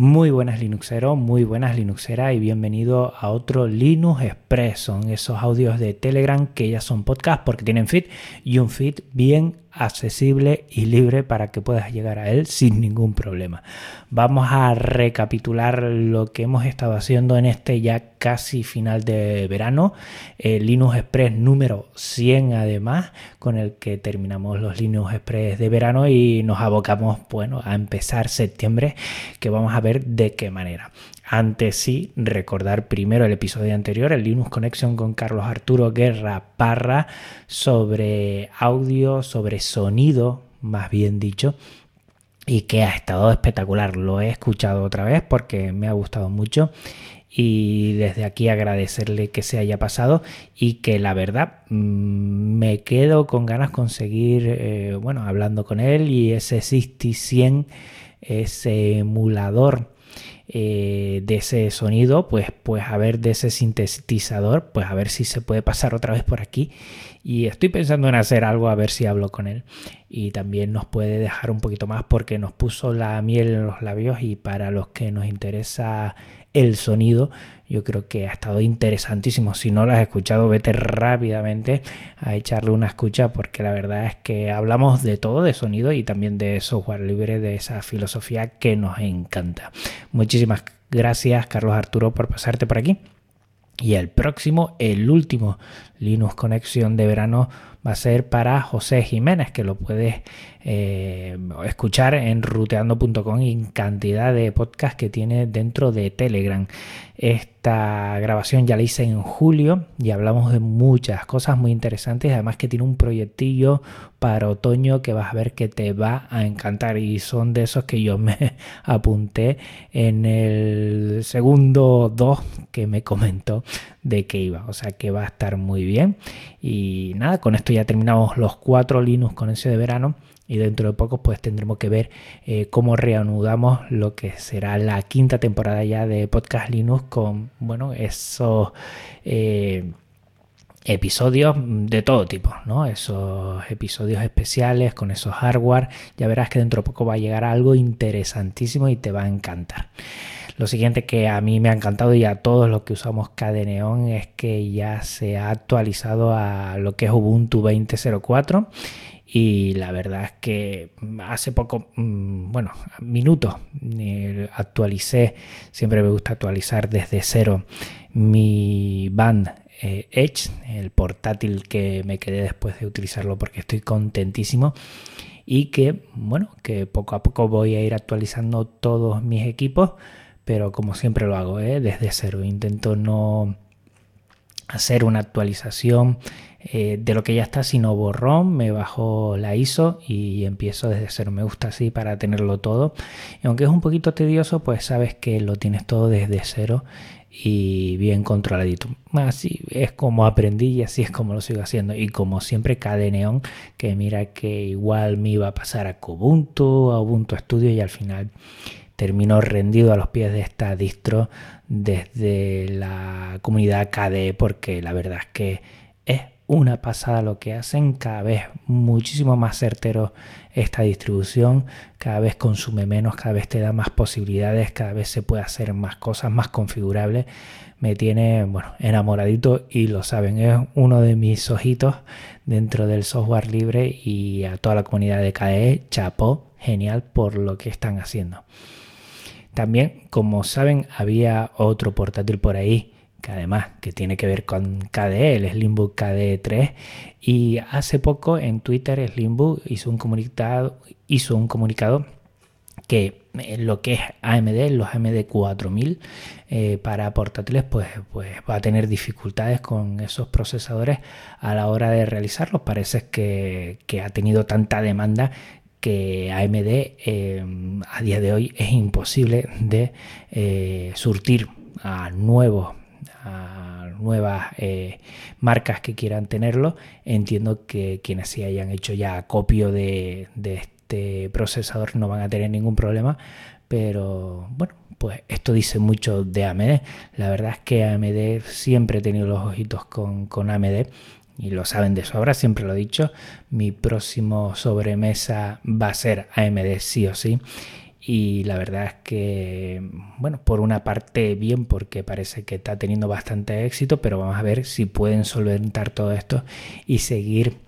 Muy buenas Linuxeros, muy buenas Linuxeras y bienvenido a otro Linux Express. Son esos audios de Telegram que ya son podcast porque tienen feed y un feed bien accesible y libre para que puedas llegar a él sin ningún problema. Vamos a recapitular lo que hemos estado haciendo en este ya casi final de verano, el Linux Express número 100 además, con el que terminamos los Linux Express de verano y nos abocamos bueno, a empezar septiembre, que vamos a ver de qué manera. Antes sí, recordar primero el episodio anterior, el Linux Connection con Carlos Arturo Guerra Parra, sobre audio, sobre sonido, más bien dicho, y que ha estado espectacular. Lo he escuchado otra vez porque me ha gustado mucho y desde aquí agradecerle que se haya pasado y que la verdad mm, me quedo con ganas de seguir eh, bueno hablando con él y ese 60 ese emulador eh, de ese sonido, pues, pues a ver de ese sintetizador, pues a ver si se puede pasar otra vez por aquí. Y estoy pensando en hacer algo a ver si hablo con él. Y también nos puede dejar un poquito más porque nos puso la miel en los labios y para los que nos interesa el sonido, yo creo que ha estado interesantísimo. Si no lo has escuchado, vete rápidamente a echarle una escucha porque la verdad es que hablamos de todo, de sonido y también de software libre, de esa filosofía que nos encanta. Muchísimas gracias, Carlos Arturo, por pasarte por aquí. Y el próximo, el último Linux Conexión de verano va a ser para José Jiménez, que lo puedes eh, escuchar en ruteando.com y en cantidad de podcasts que tiene dentro de Telegram. Esta grabación ya la hice en julio y hablamos de muchas cosas muy interesantes, además que tiene un proyectillo para otoño que vas a ver que te va a encantar y son de esos que yo me apunté en el segundo 2 que me comentó de que iba, o sea que va a estar muy bien y nada, con esto ya terminamos los cuatro Linux con ese de verano y dentro de poco pues tendremos que ver eh, cómo reanudamos lo que será la quinta temporada ya de Podcast Linux con bueno esos eh, episodios de todo tipo, ¿no? Esos episodios especiales con esos hardware. Ya verás que dentro de poco va a llegar algo interesantísimo y te va a encantar. Lo siguiente que a mí me ha encantado y a todos los que usamos Cadeneon es que ya se ha actualizado a lo que es Ubuntu 20.04 y la verdad es que hace poco, mm, bueno, minutos, actualicé, siempre me gusta actualizar desde cero mi band eh, Edge, el portátil que me quedé después de utilizarlo porque estoy contentísimo. Y que, bueno, que poco a poco voy a ir actualizando todos mis equipos, pero como siempre lo hago, ¿eh? desde cero, intento no hacer una actualización eh, de lo que ya está, sino borrón, me bajo la ISO y empiezo desde cero. Me gusta así para tenerlo todo. Y aunque es un poquito tedioso, pues sabes que lo tienes todo desde cero y bien controladito. Así es como aprendí y así es como lo sigo haciendo. Y como siempre, Cadeneon, que mira que igual me iba a pasar a Kubuntu, a Ubuntu Studio y al final terminó rendido a los pies de esta distro desde la comunidad KDE porque la verdad es que es una pasada lo que hacen, cada vez muchísimo más certero esta distribución, cada vez consume menos, cada vez te da más posibilidades, cada vez se puede hacer más cosas, más configurables. Me tiene, bueno, enamoradito y lo saben, es uno de mis ojitos dentro del software libre y a toda la comunidad de KDE, chapó, genial por lo que están haciendo. También, como saben, había otro portátil por ahí que además que tiene que ver con KDE, el Slimbook KDE 3 y hace poco en Twitter Slimbook hizo un comunicado, hizo un comunicado que lo que es AMD, los AMD 4000 eh, para portátiles, pues, pues va a tener dificultades con esos procesadores a la hora de realizarlos. Parece que, ha tenido tanta demanda que AMD eh, a día de hoy es imposible de eh, surtir a nuevos a nuevas eh, marcas que quieran tenerlo. Entiendo que quienes se hayan hecho ya acopio de, este procesador no van a tener ningún problema, pero bueno, pues esto dice mucho de AMD. La verdad es que AMD siempre he tenido los ojitos con, con AMD y lo saben de sobra, siempre lo he dicho. Mi próximo sobremesa va a ser AMD sí o sí. Y la verdad es que, bueno, por una parte bien porque parece que está teniendo bastante éxito, pero vamos a ver si pueden solventar todo esto y seguir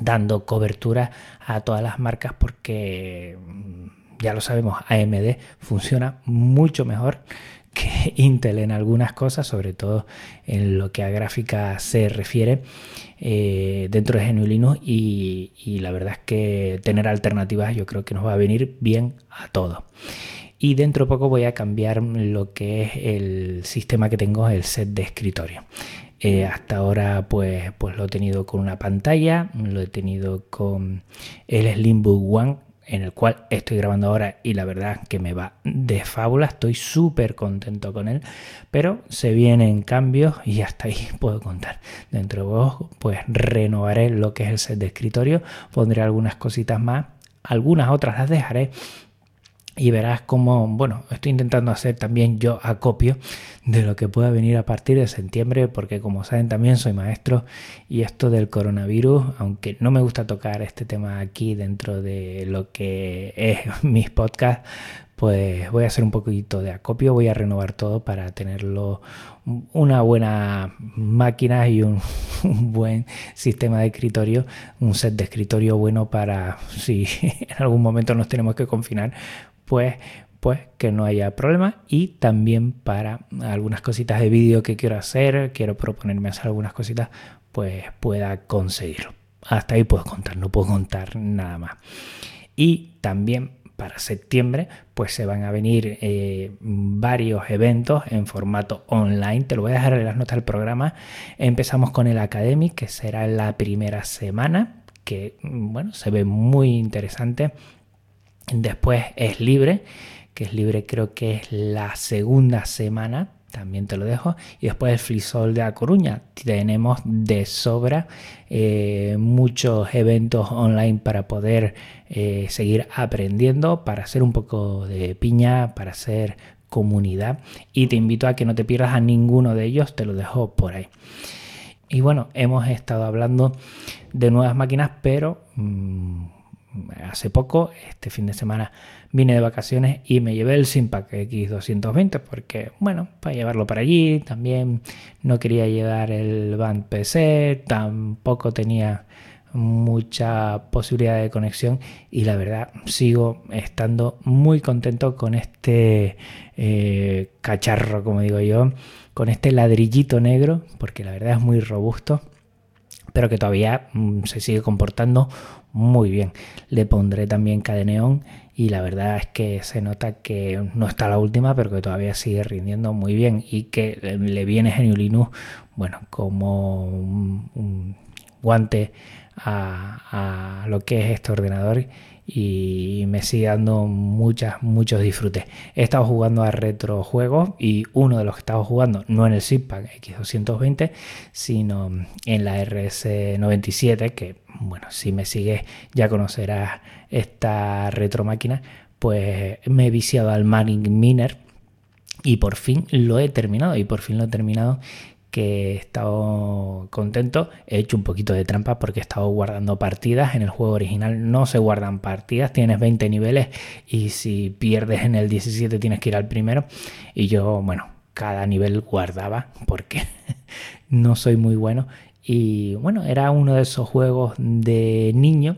dando cobertura a todas las marcas porque mm, ya lo sabemos, AMD funciona mucho mejor que Intel en algunas cosas, sobre todo en lo que a gráfica se refiere eh, dentro de GNU Linux y, la verdad es que tener alternativas yo creo que nos va a venir bien a todos. Y dentro de poco voy a cambiar lo que es el sistema que tengo, el set de escritorio. Eh, hasta ahora pues, pues lo he tenido con una pantalla, lo he tenido con el Slimbook One en el cual estoy grabando ahora y la verdad que me va de fábula, estoy súper contento con él, pero se vienen cambios y hasta ahí puedo contar. Dentro de vos pues renovaré lo que es el set de escritorio, pondré algunas cositas más, algunas otras las dejaré y verás cómo, bueno, estoy intentando hacer también yo acopio de lo que pueda venir a partir de septiembre, porque como saben también soy maestro y esto del coronavirus, aunque no me gusta tocar este tema aquí dentro de lo que es mis podcasts, pues voy a hacer un poquito de acopio, voy a renovar todo para tenerlo una buena máquina y un, buen sistema de escritorio, un set de escritorio bueno para si en algún momento nos tenemos que confinar, pues, pues que no haya problema y también para algunas cositas de vídeo que quiero hacer, quiero proponerme hacer algunas cositas, pues pueda conseguirlo. Hasta ahí puedo contar, no puedo contar nada más. Y también para septiembre, pues se van a venir eh, varios eventos en formato online. Te lo voy a dejar en las notas del programa. Empezamos con el Academy, que será la primera semana, que bueno, se ve muy interesante. Después es libre, que es libre creo que es la segunda semana, también te lo dejo. Y después el Flisol de A Coruña. Tenemos de sobra eh, muchos eventos online para poder eh, seguir aprendiendo, para hacer un poco de piña, para hacer comunidad. Y te invito a que no te pierdas a ninguno de ellos, te lo dejo por ahí. Y bueno, hemos estado hablando de nuevas máquinas, pero... Mmm, hace poco, este fin de semana, vine de vacaciones y me llevé el Simpac X220 porque, bueno, para llevarlo para allí, también no quería llevar el Band PC, tampoco tenía mucha posibilidad de conexión y la verdad sigo estando muy contento con este eh, cacharro, como digo yo, con este ladrillito negro, porque la verdad es muy robusto pero que todavía mm, se sigue comportando muy bien. Le pondré también cadeneón y la verdad es que se nota que no está la última, pero que todavía sigue rindiendo muy bien y que le viene GNU bueno, como un, guante a, a, lo que es este ordenador y me sigue dando muchas, muchos disfrutes. He estado jugando a retro juegos y uno de los que he estado jugando, no en el Zipac X220, sino en la RS97, que bueno, si me sigues ya conocerás esta retro máquina, pues me he viciado al Manning Miner y por fin lo he terminado y por fin lo he terminado que he estado contento. He hecho un poquito de trampa porque he estado guardando partidas. En el juego original no se guardan partidas, tienes 20 niveles y si pierdes en el 17 tienes que ir al primero. Y yo, bueno, cada nivel guardaba porque no soy muy bueno. Y bueno, era uno de esos juegos de niño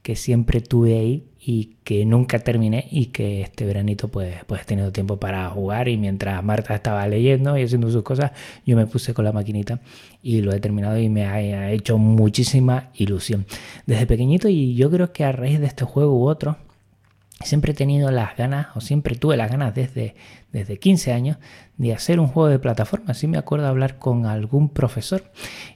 que siempre tuve ahí y que nunca terminé y que este veranito pues, pues he tenido tiempo para jugar y mientras Marta estaba leyendo y haciendo sus cosas, yo me puse con la maquinita y lo he terminado y me ha hecho muchísima ilusión. Desde pequeñito y yo creo que a raíz de este juego u otro, siempre he tenido las ganas, o siempre tuve las ganas desde, desde 15 años, de hacer un juego de plataforma. Sí me acuerdo hablar con algún profesor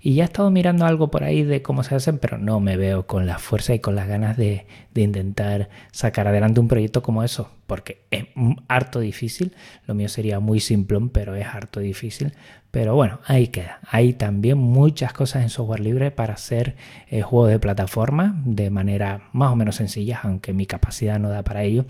y ya he estado mirando algo por ahí de cómo se hacen, pero no me veo con la fuerza y con las ganas de, intentar sacar adelante un proyecto como eso, porque es harto difícil. Lo mío sería muy simplón, pero es harto difícil. Pero bueno, ahí queda. Hay también muchas cosas en software libre para hacer eh, juegos de plataforma de manera más o menos sencilla, aunque mi capacidad no da para ello.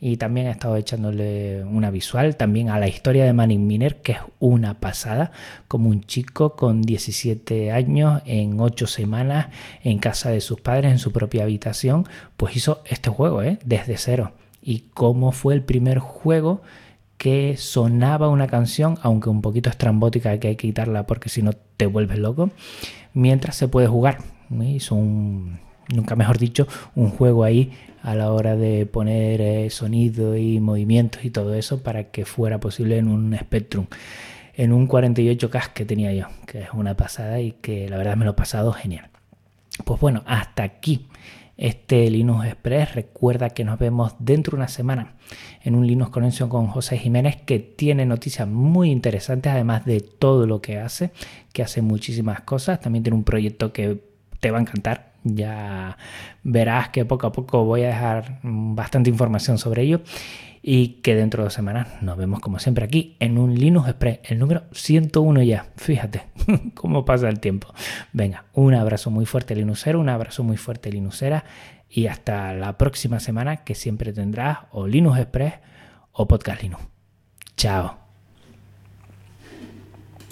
Y también he estado echándole una visual también a la historia de Manning Miner, que es una pasada, como un chico con 17 años en 8 semanas en casa de sus padres, en su propia habitación, pues hizo este juego, ¿eh? desde cero y cómo fue el primer juego que sonaba una canción, aunque un poquito estrambótica que hay que quitarla porque si no te vuelves loco, mientras se puede jugar. Hizo un, nunca mejor dicho, un juego ahí a la hora de poner eh, sonido y movimientos y todo eso para que fuera posible en un Spectrum, en un 48K que tenía yo, que es una pasada y que la verdad me lo he pasado genial. Pues bueno, hasta aquí este Linux Express. Recuerda que nos vemos dentro de una semana en un Linux Connection con José Jiménez que tiene noticias muy interesantes, además de todo lo que hace, que hace muchísimas cosas. También tiene un proyecto que te va a encantar. Ya verás que poco a poco voy a dejar bastante información sobre ello y que dentro de dos semanas nos vemos como siempre aquí en un Linux Express, el número 101 ya. Fíjate cómo pasa el tiempo. Venga, un abrazo muy fuerte Linuxero, un abrazo muy fuerte Linuxera y hasta la próxima semana que siempre tendrás o Linux Express o Podcast Linux. Chao.